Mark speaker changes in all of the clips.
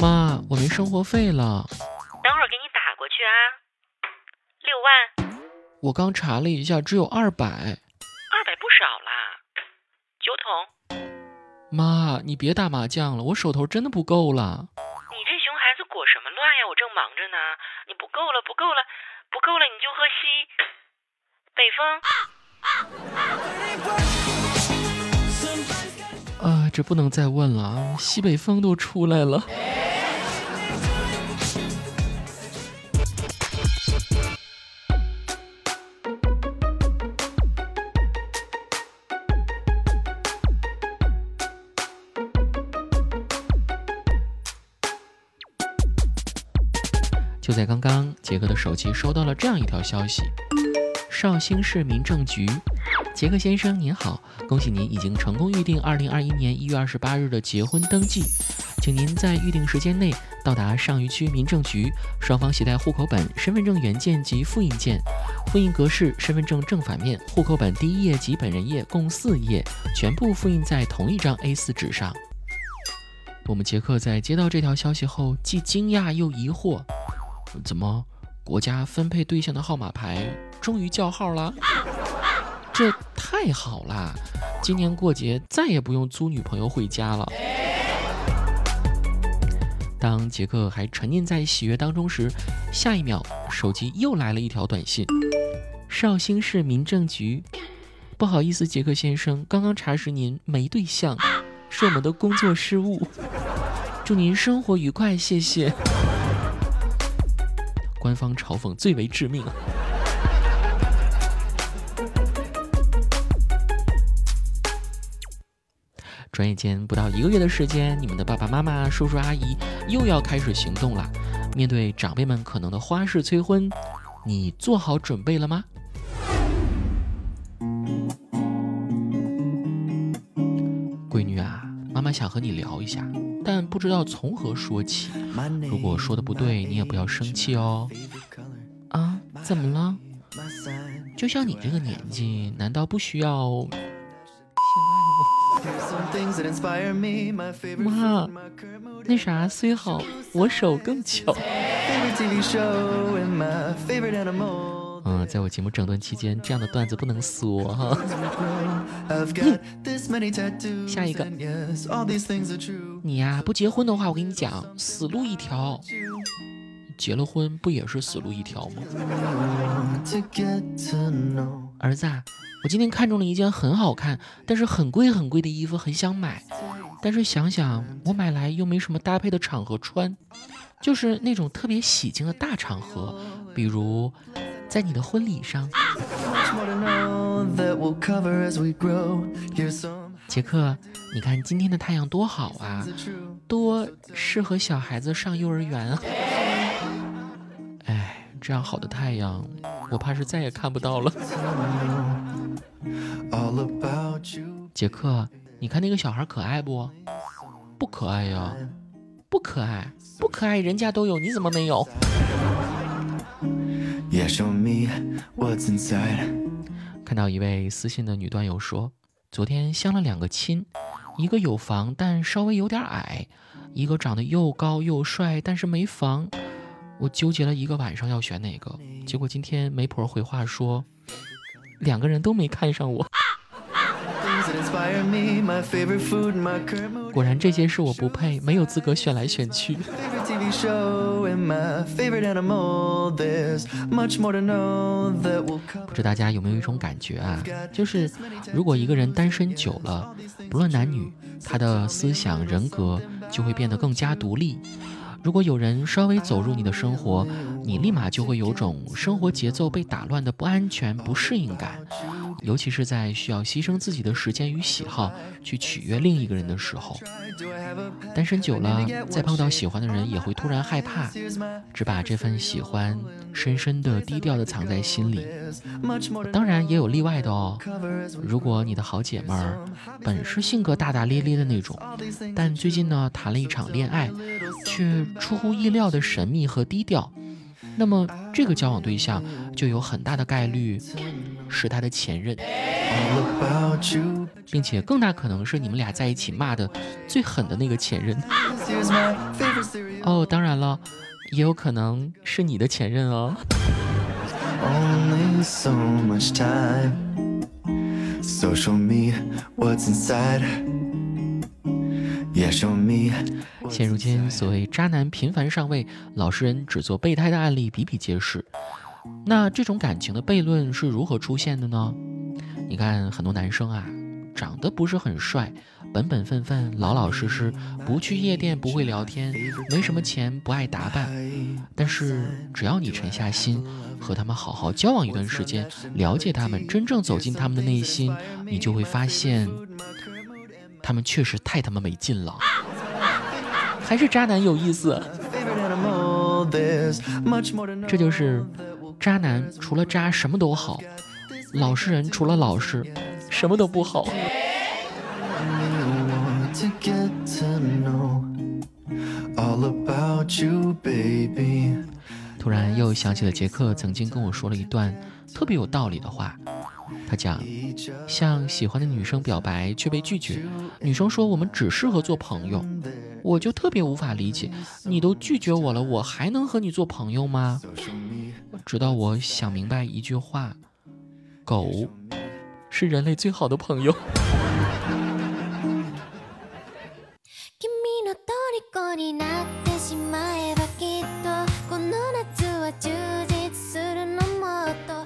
Speaker 1: 妈，我没生活费了。
Speaker 2: 等会儿给你打过去啊。六万。
Speaker 1: 我刚查了一下，只有二百。
Speaker 2: 二百不少啦。酒桶。
Speaker 1: 妈，你别打麻将了，我手头真的不够了。
Speaker 2: 你这熊孩子裹什么乱呀？我正忙着呢。你不够了，不够了，不够了，你就喝西北
Speaker 1: 风。啊，这不能再问了啊！西北风都出来了。就在刚刚，杰哥的手机收到了这样一条消息：绍兴市民政局，杰克先生您好，恭喜您已经成功预定二零二一年一月二十八日的结婚登记，请您在预定时间内到达上虞区民政局，双方携带户口本、身份证原件及复印件，复印格式：身份证正反面、户口本第一页及本人页共四页，全部复印在同一张 A4 纸上。我们杰克在接到这条消息后，既惊讶又疑惑。怎么，国家分配对象的号码牌终于叫号了？这太好了！今年过节再也不用租女朋友回家了。当杰克还沉浸在喜悦当中时，下一秒手机又来了一条短信：绍兴市民政局，不好意思，杰克先生，刚刚查实您没对象，是我们的工作失误。祝您生活愉快，谢谢。官方嘲讽最为致命转眼间不到一个月的时间，你们的爸爸妈妈、叔叔阿姨又要开始行动了。面对长辈们可能的花式催婚，你做好准备了吗？闺女啊，妈妈想和你聊一下。但不知道从何说起。如果说的不对，你也不要生气哦。啊，怎么了？就像你这个年纪，难道不需要？妈，那啥虽好，我手更巧。嗯，在我节目整顿期间，这样的段子不能说哈。下一个，你呀，不结婚的话，我跟你讲，死路一条；结了婚，不也是死路一条吗？儿子，我今天看中了一件很好看，但是很贵很贵的衣服，很想买，但是想想我买来又没什么搭配的场合穿，就是那种特别喜庆的大场合，比如。在你的婚礼上，杰克，你看今天的太阳多好啊，多适合小孩子上幼儿园啊！哎，这样好的太阳，我怕是再也看不到了。杰克，你看那个小孩可爱不？不可爱呀，不可爱，不可爱，人家都有，你怎么没有？看到一位私信的女段友说，昨天相了两个亲，一个有房但稍微有点矮，一个长得又高又帅但是没房。我纠结了一个晚上要选哪个，结果今天媒婆回话说，两个人都没看上我。果然这些事我不配，没有资格选来选去。不知大家有没有一种感觉啊？就是如果一个人单身久了，不论男女，他的思想人格就会变得更加独立。如果有人稍微走入你的生活，你立马就会有种生活节奏被打乱的不安全、不适应感。尤其是在需要牺牲自己的时间与喜好去取悦另一个人的时候，单身久了，再碰到喜欢的人也会突然害怕，只把这份喜欢深深的、低调的藏在心里。当然也有例外的哦，如果你的好姐妹儿本是性格大大咧咧的那种，但最近呢谈了一场恋爱，却出乎意料的神秘和低调，那么这个交往对象就有很大的概率。是他的前任，并且更大可能是你们俩在一起骂的最狠的那个前任。哦，当然了，也有可能是你的前任哦。现如今，所谓渣男频繁上位，老实人只做备胎的案例比比皆是。那这种感情的悖论是如何出现的呢？你看，很多男生啊，长得不是很帅，本本分分、老老实实，不去夜店，不会聊天，没什么钱，不爱打扮。但是，只要你沉下心，和他们好好交往一段时间，了解他们，真正走进他们的内心，你就会发现，他们确实太他妈没劲了，还是渣男有意思。这就是。渣男除了渣什么都好，老实人除了老实什么都不好。突然又想起了杰克曾经跟我说了一段特别有道理的话，他讲：向喜欢的女生表白却被拒绝，女生说我们只适合做朋友，我就特别无法理解，你都拒绝我了，我还能和你做朋友吗？直到我想明白一句话：狗是人类最好的朋友。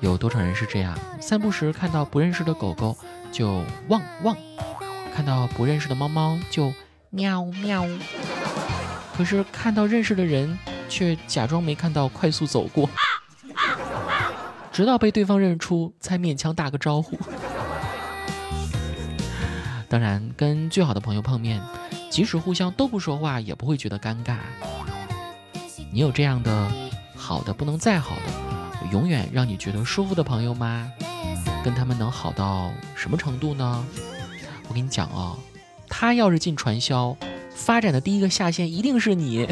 Speaker 1: 有多少人是这样？散步时看到不认识的狗狗就汪汪，看到不认识的猫猫就喵喵，可是看到认识的人却假装没看到，快速走过。直到被对方认出，才勉强打个招呼。当然，跟最好的朋友碰面，即使互相都不说话，也不会觉得尴尬。你有这样的好的不能再好的，永远让你觉得舒服的朋友吗？跟他们能好到什么程度呢？我跟你讲啊，他要是进传销，发展的第一个下线一定是你。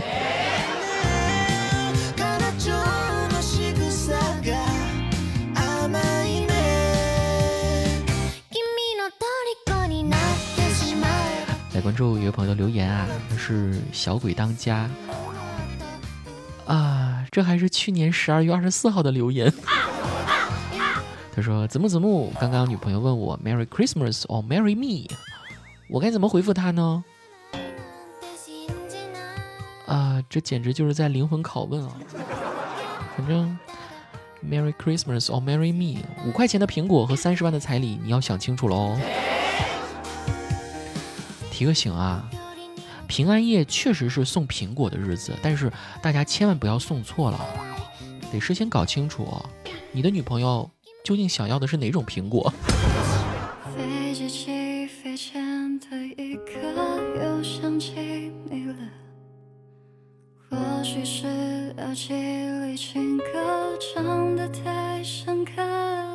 Speaker 1: 关注一位朋友留言啊，他是小鬼当家啊，这还是去年十二月二十四号的留言。他说：子木子木，刚刚女朋友问我 Merry Christmas or Marry Me，我该怎么回复她呢？啊，这简直就是在灵魂拷问啊！反正 Merry Christmas or Marry Me，五块钱的苹果和三十万的彩礼，你要想清楚喽。提个醒啊，平安夜确实是送苹果的日子，但是大家千万不要送错了，得事先搞清楚，你的女朋友究竟想要的是哪种苹果。或许是耳机里情歌唱得太深刻。